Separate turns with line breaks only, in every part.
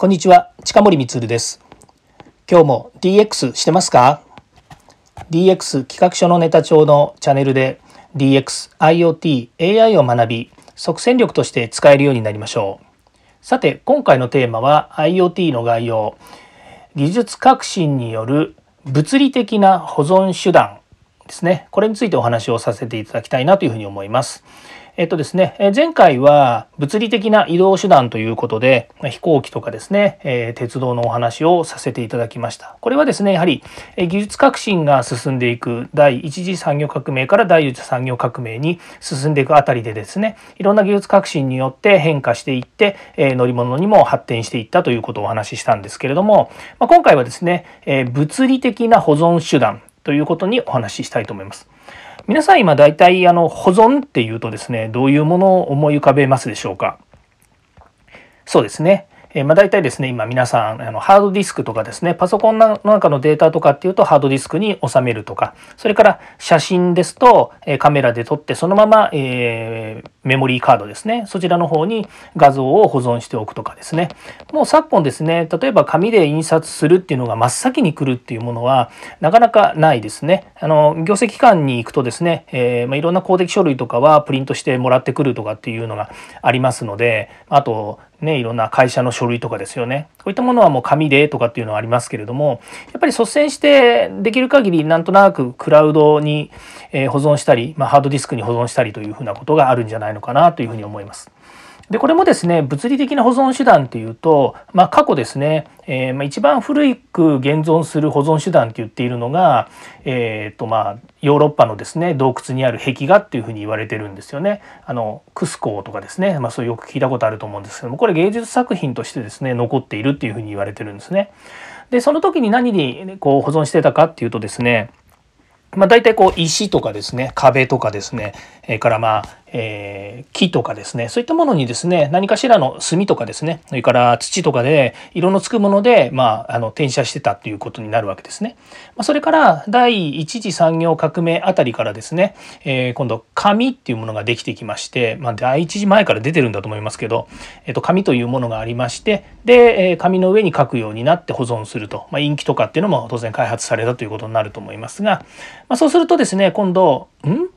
こんにちは、近森光です。今日も DX してますか ?DX 企画書のネタ帳のチャンネルで DX、IoT、AI を学び、即戦力として使えるようになりましょう。さて、今回のテーマは IoT の概要。技術革新による物理的な保存手段ですね。これについてお話をさせていただきたいなというふうに思います。えっとですね、前回は物理的な移動手段ということで、飛行機とかですね、え鉄道のお話をさせていただきました。これはですね、やはり技術革新が進んでいく第一次産業革命から第二次産業革命に進んでいくあたりでですね、いろんな技術革新によって変化していって、え乗り物にも発展していったということをお話ししたんですけれども、ま今回はですね、え物理的な保存手段ということにお話ししたいと思います。皆さん今大体あの保存っていうとですね、どういうものを思い浮かべますでしょうか？そうですね。えまあ、大体ですね、今皆さん、あのハードディスクとかですね、パソコンの中のデータとかっていうとハードディスクに収めるとか、それから写真ですと、えカメラで撮ってそのまま、えー、メモリーカードですね、そちらの方に画像を保存しておくとかですね。もう昨今ですね、例えば紙で印刷するっていうのが真っ先に来るっていうものはなかなかないですね。あの、業績機関に行くとですね、えー、まあ、いろんな公的書類とかはプリントしてもらってくるとかっていうのがありますので、あと、ね、いろんな会社の書類とかですよね。こういったものはもう紙でとかっていうのはありますけれども、やっぱり率先してできる限りなんとなくクラウドに保存したり、まあ、ハードディスクに保存したりというふうなことがあるんじゃないのかなというふうに思います。でこれもですね物理的な保存手段っていうと、まあ、過去ですね、えー、まあ、一番古く現存する保存手段って言っているのが、えーとまあ、ヨーロッパのですね洞窟にある壁画っていうふうに言われてるんですよね。あのクスコーとかですね、まあ、そういうよく聞いたことあると思うんですけどもこれ芸術作品としてですね残っているっていうふうに言われてるんですね。でその時に何にこう保存してたかっていうとですねまあ、大体こう石とかですね壁とかですねそれからまあえー、木とかですねそういったものにですね何かしらの炭とかですねそれから土とかで色のつくもので、まあ、あの転写してたっていうことになるわけですね。まあ、それから第一次産業革命あたりからですね、えー、今度紙っていうものができてきまして、まあ、第一次前から出てるんだと思いますけど、えー、と紙というものがありましてで、え、紙の上に書くようになって保存すると、まあ、インキとかっていうのも当然開発されたということになると思いますが、まあ、そうするとですね今度ん？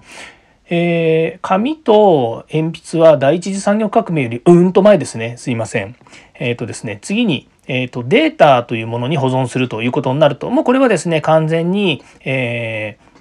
えー、紙と鉛筆は第一次産業革命よりうんと前ですね。すいません。えっ、ー、とですね、次に、えっ、ー、と、データというものに保存するということになると、もうこれはですね、完全に、えー、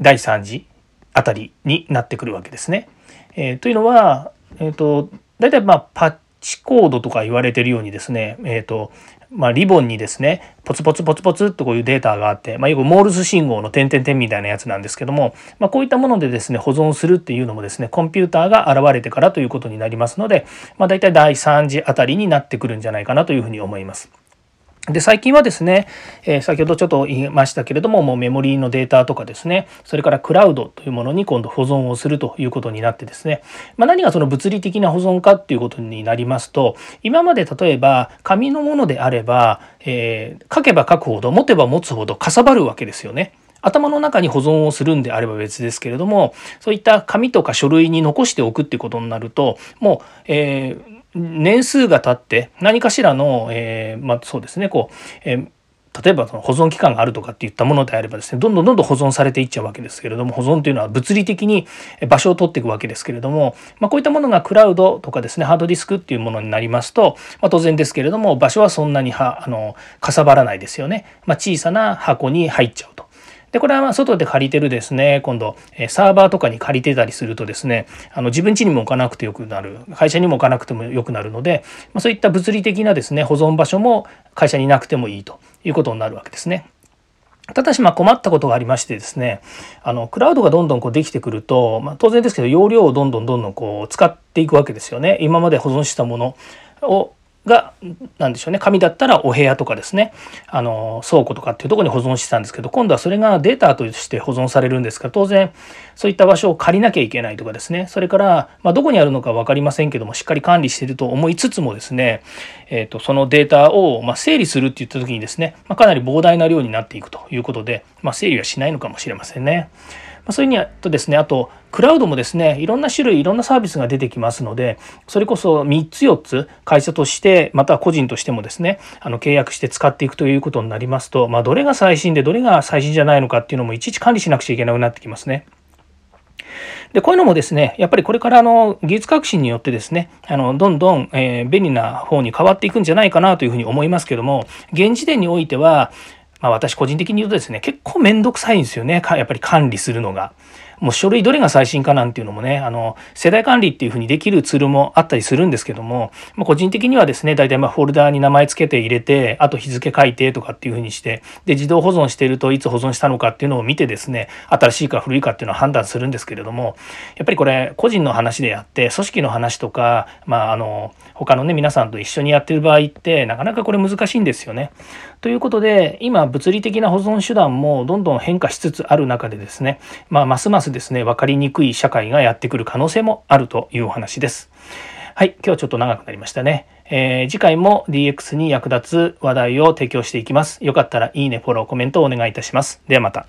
第3次あたりになってくるわけですね。えー、というのは、えっ、と、大体まあ、パッチコードとか言われてるようにですね、えっ、と、まあ、リボンにですねポツポツポツポツとこういうデータがあって、まあ、よくモールス信号の点々点みたいなやつなんですけども、まあ、こういったものでですね保存するっていうのもですねコンピューターが現れてからということになりますので、まあ、大体第3次あたりになってくるんじゃないかなというふうに思います。で、最近はですね、えー、先ほどちょっと言いましたけれども、もうメモリーのデータとかですね、それからクラウドというものに今度保存をするということになってですね、まあ、何がその物理的な保存かっていうことになりますと、今まで例えば紙のものであれば、えー、書けば書くほど、持てば持つほどかさばるわけですよね。頭の中に保存をするんであれば別ですけれども、そういった紙とか書類に残しておくっていうことになると、もう、えー年数が経って何かしらの、えー、まあ、そうですねこう、えー例えばその保存期間があるとかっていったものであればですねどんどんどんどん保存されていっちゃうわけですけれども保存というのは物理的に場所を取っていくわけですけれども、まあ、こういったものがクラウドとかですねハードディスクっていうものになりますと、まあ、当然ですけれども場所はそんなにはあのかさばらないですよね、まあ、小さな箱に入っちゃうと。で、これはま外で借りてるですね、今度、サーバーとかに借りてたりするとですね、あの自分家にも置かなくてよくなる、会社にも置かなくてもよくなるので、ま、そういった物理的なですね、保存場所も会社になくてもいいということになるわけですね。ただしま困ったことがありましてですねあのクラウドがどんどんこうできてくると、まあ、当然ですけど容量をどんどんどんどんこう使っていくわけですよね今まで保存したものをが何でしょうね。紙だったらお部屋とかですね。あの倉庫とかっていうとこに保存してたんですけど今度はそれがデータとして保存されるんですから当然そういった場所を借りなきゃいけないとかですね。それから、まあ、どこにあるのか分かりませんけどもしっかり管理してると思いつつもですね、えーと、そのデータを、ま整理するっていった時にですね、まあ、かなり膨大な量になっていくということで、まあ、整理はしないのかもしれませんね。あ、そういうにはとですねあとクラウドもですねいろんな種類いろんなサービスが出てきますのでそれこそ3つ4つ会社としてまたは個人としてもですねあの契約して使っていくということになりますと、まあ、どれが最新でどれが最新じゃないのかっていうのもいちいち管理しなくちゃいけなくなってきますね。で、こういうのもですね、やっぱりこれからの技術革新によってですね、あの、どんどん、えー、便利な方に変わっていくんじゃないかなというふうに思いますけども、現時点においては、まあ私個人的に言うとですね、結構めんどくさいんですよね。やっぱり管理するのが。もう書類どれが最新かなんていうのもね、あの、世代管理っていうふうにできるツールもあったりするんですけども、まあ、個人的にはですね、大体まあフォルダーに名前付けて入れて、あと日付書いてとかっていうふうにして、で、自動保存しているといつ保存したのかっていうのを見てですね、新しいか古いかっていうのを判断するんですけれども、やっぱりこれ個人の話であって、組織の話とか、まあ、あの、他のね、皆さんと一緒にやってる場合って、なかなかこれ難しいんですよね。ということで、今、物理的な保存手段もどんどん変化しつつある中でですね、まあ、ますますですね、分かりにくい社会がやってくる可能性もあるというお話です。はい、今日ちょっと長くなりましたね。えー、次回も DX に役立つ話題を提供していきます。よかったらいいね、フォロー、コメントをお願いいたします。ではまた。